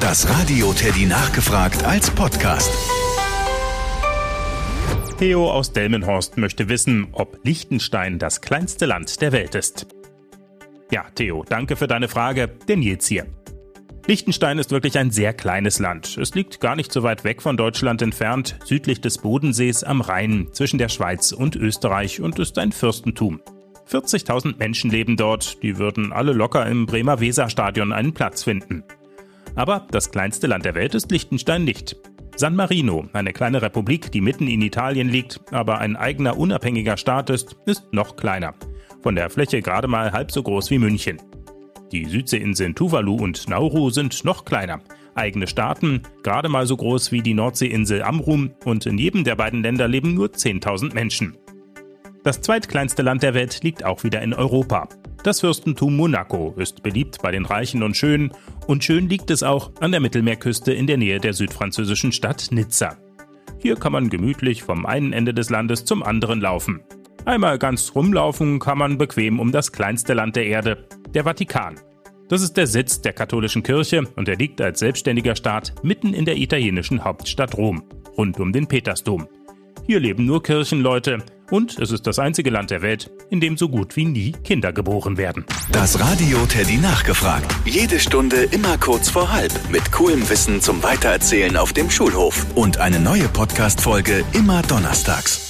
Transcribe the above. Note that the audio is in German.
Das Radio Teddy nachgefragt als Podcast. Theo aus Delmenhorst möchte wissen, ob Liechtenstein das kleinste Land der Welt ist. Ja, Theo, danke für deine Frage. Der Nils hier. Liechtenstein ist wirklich ein sehr kleines Land. Es liegt gar nicht so weit weg von Deutschland entfernt, südlich des Bodensees am Rhein, zwischen der Schweiz und Österreich und ist ein Fürstentum. 40.000 Menschen leben dort, die würden alle locker im Bremer Weserstadion einen Platz finden. Aber das kleinste Land der Welt ist Liechtenstein nicht. San Marino, eine kleine Republik, die mitten in Italien liegt, aber ein eigener unabhängiger Staat ist, ist noch kleiner. Von der Fläche gerade mal halb so groß wie München. Die Südseeinseln Tuvalu und Nauru sind noch kleiner. Eigene Staaten, gerade mal so groß wie die Nordseeinsel Amrum und in jedem der beiden Länder leben nur 10.000 Menschen. Das zweitkleinste Land der Welt liegt auch wieder in Europa. Das Fürstentum Monaco ist beliebt bei den Reichen und Schönen und schön liegt es auch an der Mittelmeerküste in der Nähe der südfranzösischen Stadt Nizza. Hier kann man gemütlich vom einen Ende des Landes zum anderen laufen. Einmal ganz rumlaufen kann man bequem um das kleinste Land der Erde, der Vatikan. Das ist der Sitz der katholischen Kirche und er liegt als selbstständiger Staat mitten in der italienischen Hauptstadt Rom, rund um den Petersdom. Hier leben nur Kirchenleute und es ist das einzige Land der Welt, in dem so gut wie nie Kinder geboren werden. Das Radio Teddy nachgefragt. Jede Stunde immer kurz vor halb. Mit coolem Wissen zum Weitererzählen auf dem Schulhof. Und eine neue Podcast-Folge immer donnerstags.